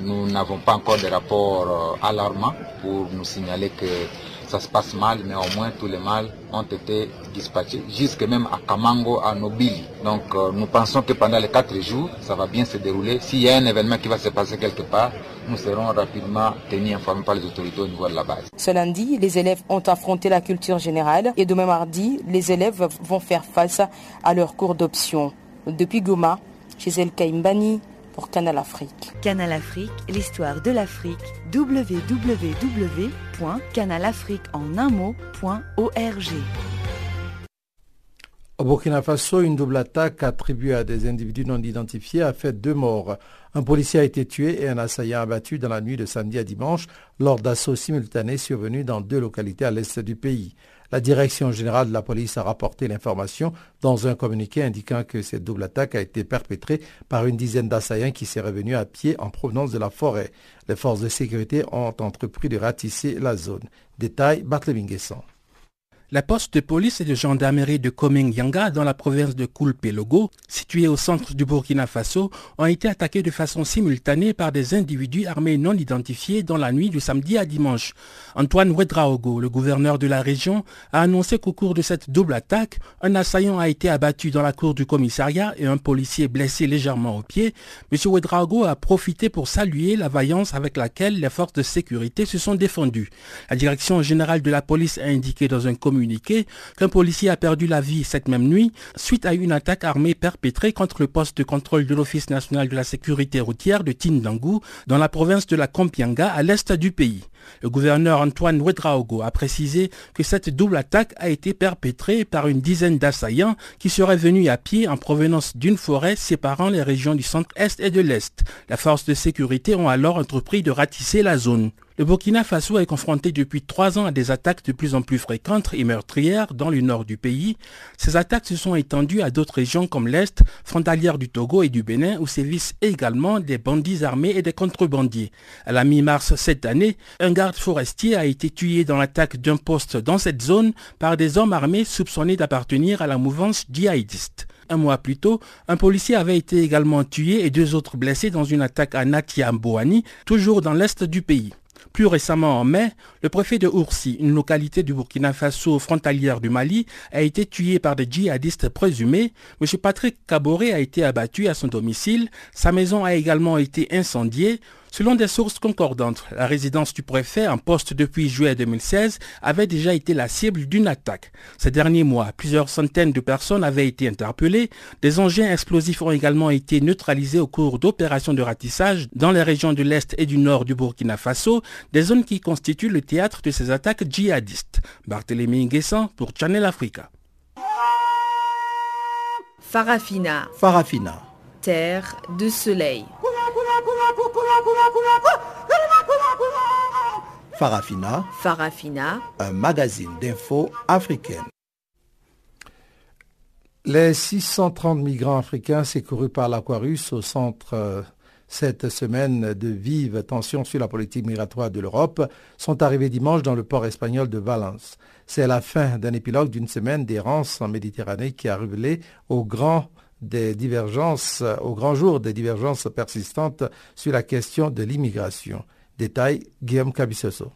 nous n'avons pas encore de rapport alarmant pour nous signaler que ça se passe mal, mais au moins tous les mâles ont été dispatchés, jusque même à Kamango, à Nobili. Donc euh, nous pensons que pendant les quatre jours, ça va bien se dérouler. S'il y a un événement qui va se passer quelque part, nous serons rapidement tenus informés par les autorités au niveau de la base. Ce lundi, les élèves ont affronté la culture générale et demain mardi, les élèves vont faire face à leur cours d'option. Depuis Goma, Gisèle Kaimbani, pour Canal Afrique. Canal Afrique, l'histoire de l'Afrique, www.canalafriqueenunmot.org. Au Burkina Faso, une double attaque attribuée à des individus non identifiés a fait deux morts. Un policier a été tué et un assaillant abattu dans la nuit de samedi à dimanche lors d'assauts simultanés survenus dans deux localités à l'est du pays. La direction générale de la police a rapporté l'information dans un communiqué indiquant que cette double attaque a été perpétrée par une dizaine d'assaillants qui s'est revenus à pied en provenance de la forêt. Les forces de sécurité ont entrepris de ratisser la zone. Détail, Barthélémy la poste de police et de gendarmerie de Komeng-Yanga dans la province de Koulpe-Logo, située au centre du Burkina Faso, ont été attaquées de façon simultanée par des individus armés non identifiés dans la nuit du samedi à dimanche. Antoine Ouedraogo, le gouverneur de la région, a annoncé qu'au cours de cette double attaque, un assaillant a été abattu dans la cour du commissariat et un policier blessé légèrement au pied. M. Ouedraogo a profité pour saluer la vaillance avec laquelle les forces de sécurité se sont défendues. La direction générale de la police a indiqué dans un communiqué qu'un policier a perdu la vie cette même nuit suite à une attaque armée perpétrée contre le poste de contrôle de l'Office national de la sécurité routière de Tindangu dans la province de la Kompianga à l'est du pays. Le gouverneur Antoine Ouedraogo a précisé que cette double attaque a été perpétrée par une dizaine d'assaillants qui seraient venus à pied en provenance d'une forêt séparant les régions du centre-est et de l'est. La force de sécurité ont alors entrepris de ratisser la zone. Le Burkina Faso est confronté depuis trois ans à des attaques de plus en plus fréquentes et meurtrières dans le nord du pays. Ces attaques se sont étendues à d'autres régions comme l'Est, frontalière du Togo et du Bénin, où sévissent également des bandits armés et des contrebandiers. À la mi-mars cette année, garde forestier a été tué dans l'attaque d'un poste dans cette zone par des hommes armés soupçonnés d'appartenir à la mouvance djihadiste. Un mois plus tôt, un policier avait été également tué et deux autres blessés dans une attaque à Natia-Mbouani, toujours dans l'est du pays. Plus récemment, en mai, le préfet de Oursi, une localité du Burkina Faso frontalière du Mali, a été tué par des djihadistes présumés. M. Patrick Caboret a été abattu à son domicile. Sa maison a également été incendiée. Selon des sources concordantes, la résidence du préfet, en poste depuis juillet 2016, avait déjà été la cible d'une attaque. Ces derniers mois, plusieurs centaines de personnes avaient été interpellées. Des engins explosifs ont également été neutralisés au cours d'opérations de ratissage dans les régions de l'Est et du Nord du Burkina Faso, des zones qui constituent le théâtre de ces attaques djihadistes. Barthélémy Nguessan pour Channel Africa. Farafina. Farafina. Terre de soleil. Farafina. Farafina. Un magazine d'infos africaine. Les 630 migrants africains secourus par l'Aquarius au centre euh, cette semaine de vives tensions sur la politique migratoire de l'Europe sont arrivés dimanche dans le port espagnol de Valence. C'est la fin d'un épilogue d'une semaine d'errance en Méditerranée qui a révélé au grand des divergences, au grand jour des divergences persistantes sur la question de l'immigration. Détail Guillaume Cabissoso.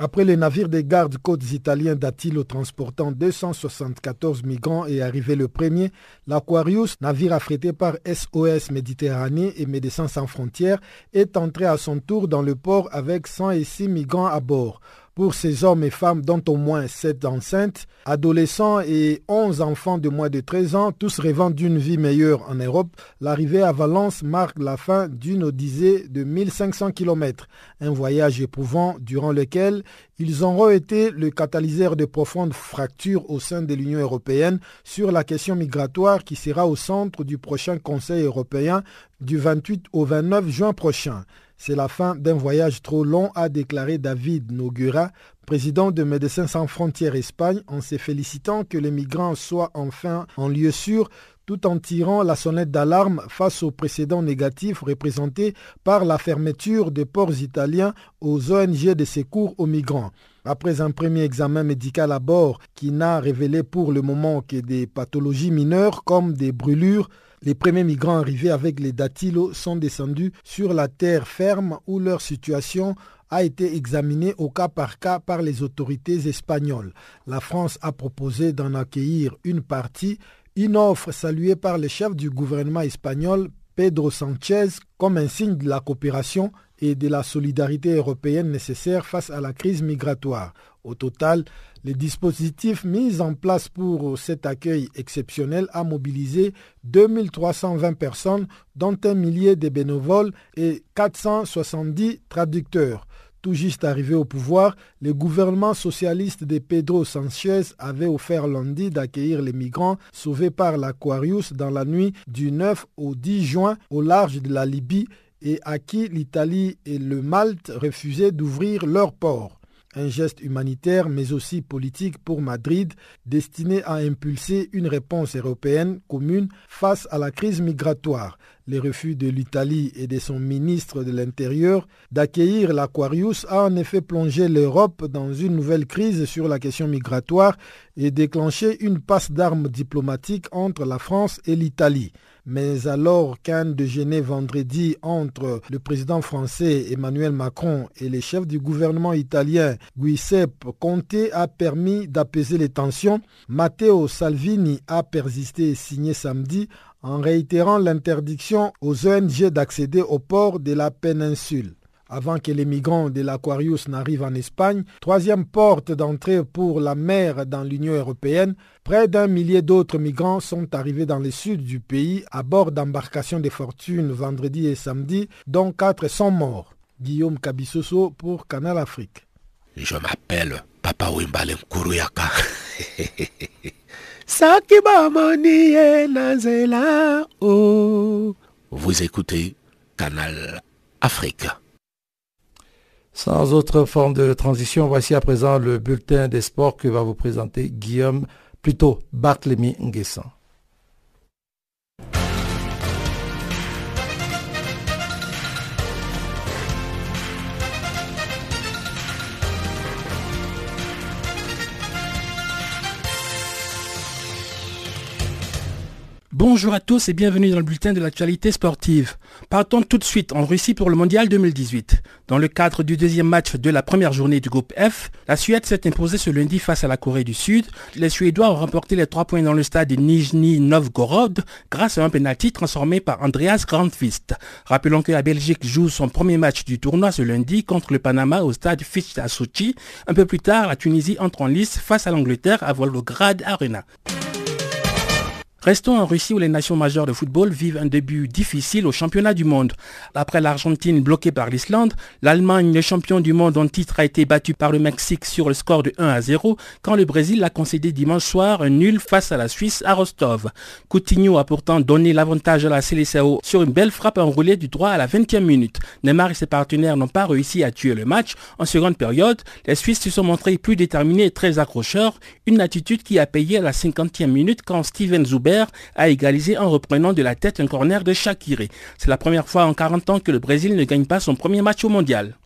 Après les navires des gardes-côtes italiens d'Attilo transportant 274 migrants est arrivé le premier, l'Aquarius, navire affrété par SOS Méditerranée et Médecins sans frontières, est entré à son tour dans le port avec 106 migrants à bord pour ces hommes et femmes dont au moins 7 enceintes, adolescents et 11 enfants de moins de 13 ans, tous rêvant d'une vie meilleure en Europe, l'arrivée à Valence marque la fin d'une odyssée de 1500 km, un voyage éprouvant durant lequel Ils auront été le catalyseur de profondes fractures au sein de l'Union européenne sur la question migratoire qui sera au centre du prochain Conseil européen du 28 au 29 juin prochain. C'est la fin d'un voyage trop long, a déclaré David Nogura, président de Médecins sans frontières Espagne, en se félicitant que les migrants soient enfin en lieu sûr tout en tirant la sonnette d'alarme face aux précédents négatifs représentés par la fermeture des ports italiens aux ONG de secours aux migrants. Après un premier examen médical à bord qui n'a révélé pour le moment que des pathologies mineures comme des brûlures, les premiers migrants arrivés avec les datilos sont descendus sur la terre ferme où leur situation a été examinée au cas par cas par les autorités espagnoles. La France a proposé d'en accueillir une partie, une offre saluée par le chef du gouvernement espagnol Pedro Sanchez comme un signe de la coopération et de la solidarité européenne nécessaire face à la crise migratoire. Au total, les dispositifs mis en place pour cet accueil exceptionnel a mobilisé 2320 personnes, dont un millier de bénévoles et 470 traducteurs. Tout juste arrivé au pouvoir, le gouvernement socialiste de Pedro Sanchez avait offert lundi d'accueillir les migrants sauvés par l'Aquarius dans la nuit du 9 au 10 juin au large de la Libye et à qui l'Italie et le Malte refusaient d'ouvrir leurs ports un geste humanitaire mais aussi politique pour Madrid destiné à impulser une réponse européenne commune face à la crise migratoire. Les refus de l'Italie et de son ministre de l'Intérieur d'accueillir l'Aquarius a en effet plongé l'Europe dans une nouvelle crise sur la question migratoire et déclenché une passe d'armes diplomatiques entre la France et l'Italie. Mais alors qu'un déjeuner vendredi entre le président français Emmanuel Macron et les chefs du gouvernement italien Giuseppe Conte a permis d'apaiser les tensions, Matteo Salvini a persisté et signé samedi en réitérant l'interdiction aux ONG d'accéder au port de la péninsule avant que les migrants de l'Aquarius n'arrivent en Espagne, troisième porte d'entrée pour la mer dans l'Union européenne, près d'un millier d'autres migrants sont arrivés dans le sud du pays à bord d'embarcations de fortune vendredi et samedi, dont quatre sont morts. Guillaume Kabissoso pour Canal Afrique. Je m'appelle Papa Wimbale Kuruyaka. Vous écoutez Canal Afrique. Sans autre forme de transition, voici à présent le bulletin des sports que va vous présenter Guillaume, plutôt Barthélemy Nguessan. Bonjour à tous et bienvenue dans le bulletin de l'actualité sportive. Partons tout de suite en Russie pour le mondial 2018. Dans le cadre du deuxième match de la première journée du groupe F, la Suède s'est imposée ce lundi face à la Corée du Sud. Les Suédois ont remporté les trois points dans le stade de Nijni Novgorod grâce à un penalty transformé par Andreas Grandfist. Rappelons que la Belgique joue son premier match du tournoi ce lundi contre le Panama au stade Fitch à. Un peu plus tard, la Tunisie entre en lice face à l'Angleterre à Volgograd Arena. Restons en Russie où les nations majeures de football vivent un début difficile au championnat du monde. Après l'Argentine bloquée par l'Islande, l'Allemagne, le champion du monde en titre, a été battu par le Mexique sur le score de 1 à 0 quand le Brésil a concédé dimanche soir un nul face à la Suisse à Rostov. Coutinho a pourtant donné l'avantage à la Seleção sur une belle frappe enroulée du droit à la 20e minute. Neymar et ses partenaires n'ont pas réussi à tuer le match. En seconde période, les Suisses se sont montrés plus déterminés et très accrocheurs, une attitude qui a payé à la 50e minute quand Steven Zuber a égalisé en reprenant de la tête un corner de Shakiri. C'est la première fois en 40 ans que le Brésil ne gagne pas son premier match au mondial.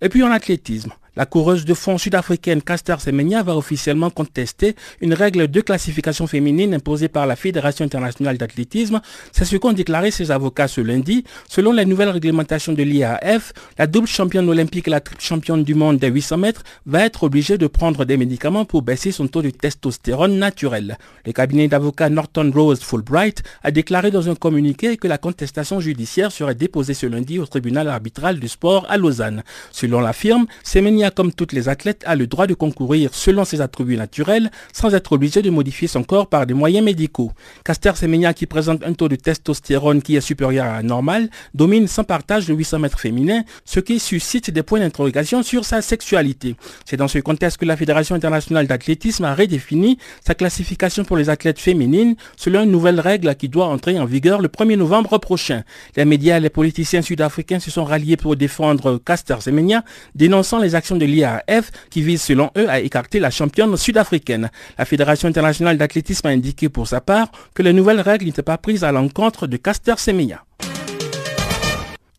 Et puis en athlétisme, la coureuse de fond sud-africaine Caster Semenya va officiellement contester une règle de classification féminine imposée par la Fédération internationale d'athlétisme. C'est ce qu'ont déclaré ses avocats ce lundi. Selon la nouvelle réglementation de l'IAF, la double championne olympique et la triple championne du monde des 800 mètres va être obligée de prendre des médicaments pour baisser son taux de testostérone naturel. Le cabinet d'avocats Norton Rose Fulbright a déclaré dans un communiqué que la contestation judiciaire serait déposée ce lundi au tribunal arbitral du sport à Lausanne. Selon la firme, Semenya Comme toutes les athlètes, a le droit de concourir selon ses attributs naturels sans être obligé de modifier son corps par des moyens médicaux. Caster Semenya, qui présente un taux de testostérone qui est supérieur à la normale, domine sans partage le 800 mètres féminin, ce qui suscite des points d'interrogation sur sa sexualité. C'est dans ce contexte que la Fédération internationale d'athlétisme a redéfini sa classification pour les athlètes féminines selon une nouvelle règle qui doit entrer en vigueur le 1er novembre prochain. Les médias et les politiciens sud-africains se sont ralliés pour défendre Caster Semenya, dénonçant les actions de l'IAF qui visent selon eux à écarter la championne sud-africaine. La Fédération internationale d'athlétisme a indiqué pour sa part que les nouvelles règles n'étaient pas prises à l'encontre de Caster Semenya.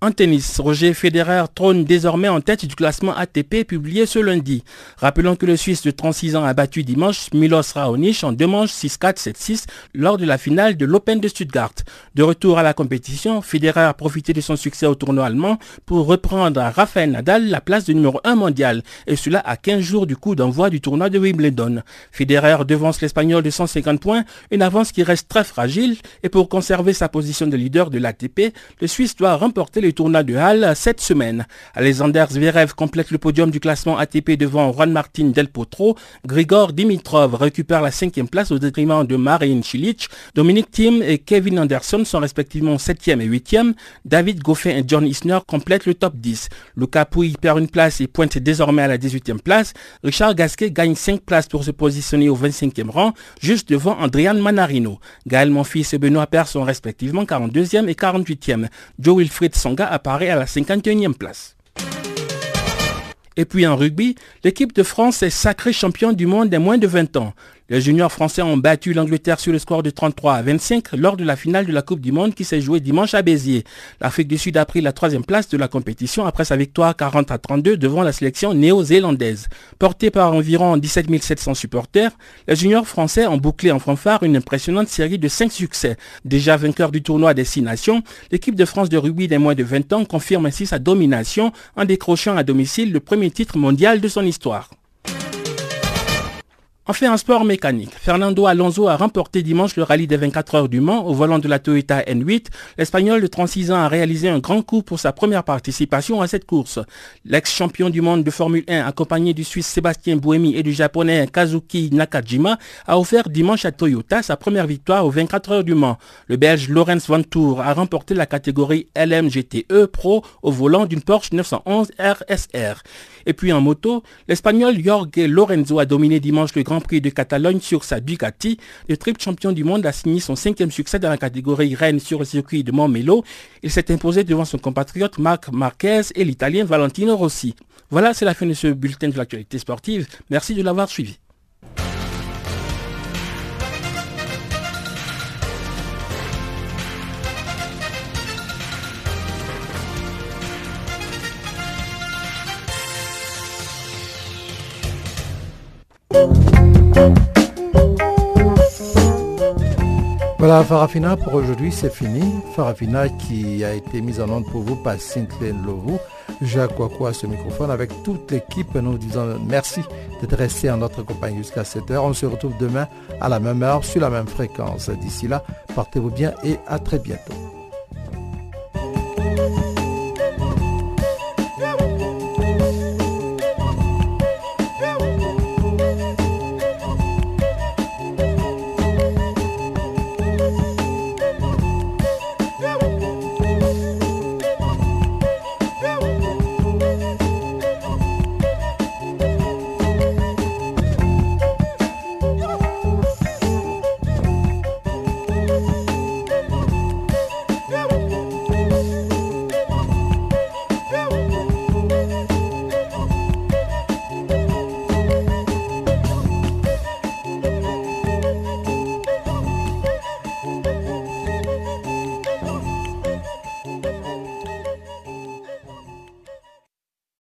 En tennis, Roger Federer trône désormais en tête du classement ATP publié ce lundi. Rappelons que le Suisse de 36 ans a battu dimanche Milos Raonic en deux manches 6-4, 7-6 lors de la finale de l'Open de Stuttgart. De retour à la compétition, Federer a profité de son succès au tournoi allemand pour reprendre à Rafael Nadal la place de numéro 1 mondial, et cela à 15 jours du coup d'envoi du tournoi de Wimbledon. Federer devance l'Espagnol de 150 points, une avance qui reste très fragile, et pour conserver sa position de leader de l'ATP, le Suisse doit remporter le tournoi de Halle cette semaine. Alexander Zverev complète le podium du classement ATP devant Juan Martin Del Potro. Grigor Dimitrov récupère la cinquième place au détriment de Marin Cilic. Dominic Thiem et Kevin Anderson sont respectivement 7e et 8e. David Goffin et John Isner complètent le top 10. Luca Pouille perd une place et pointe désormais à la 18e place. Richard Gasquet gagne 5 places pour se positionner au 25e rang, juste devant Andrian Manarino. Gaël Monfils et Benoît Père sont respectivement 42e et 48e. Joe Wilfried Apparaît à la 51e place. Et puis en rugby, l'équipe de France est sacrée champion du monde des moins de 20 ans. Les juniors français ont battu l'Angleterre sur le score de 33 à 25 lors de la finale de la Coupe du Monde qui s'est jouée dimanche à Béziers. L'Afrique du Sud a pris la troisième place de la compétition après sa victoire 40 à 32 devant la sélection néo-zélandaise. Portée par environ 17 700 supporters, les juniors français ont bouclé en fanfare une impressionnante série de 5 succès. Déjà vainqueur du tournoi des 6 nations, l'équipe de France de rugby des moins de 20 ans confirme ainsi sa domination en décrochant à domicile le premier titre mondial de son histoire. Enfin, en sport mécanique, Fernando Alonso a remporté dimanche le rallye des 24 heures du Mans au volant de la Toyota N8. L'Espagnol de 36 ans a réalisé un grand coup pour sa première participation à cette course. L'ex-champion du monde de Formule 1, accompagné du Suisse Sébastien Buemi et du Japonais Kazuki Nakajima, a offert dimanche à Toyota sa première victoire aux 24 heures du Mans. Le Belge Lorenz Vantour a remporté la catégorie LMGTE Pro au volant d'une Porsche 911 RSR. Et puis en moto, l'Espagnol Jorge Lorenzo a dominé dimanche le Grand Prix de Catalogne sur sa Ducati. Le triple champion du monde a signé son cinquième succès dans la catégorie Rennes sur le circuit de Montmelo. Il s'est imposé devant son compatriote Marc Marquez et l'Italien Valentino Rossi. Voilà, c'est la fin de ce bulletin de l'actualité sportive. Merci de l'avoir suivi. Voilà, Farafina, pour aujourd'hui, c'est fini. Farafina qui a été mise en onde pour vous par Cynthia Lovu, Jacques Kouakou à ce microphone. Avec toute l'équipe, nous disons merci d'être resté en notre compagnie jusqu'à 7 heures. On se retrouve demain à la même heure, sur la même fréquence. D'ici là, portez-vous bien et à très bientôt.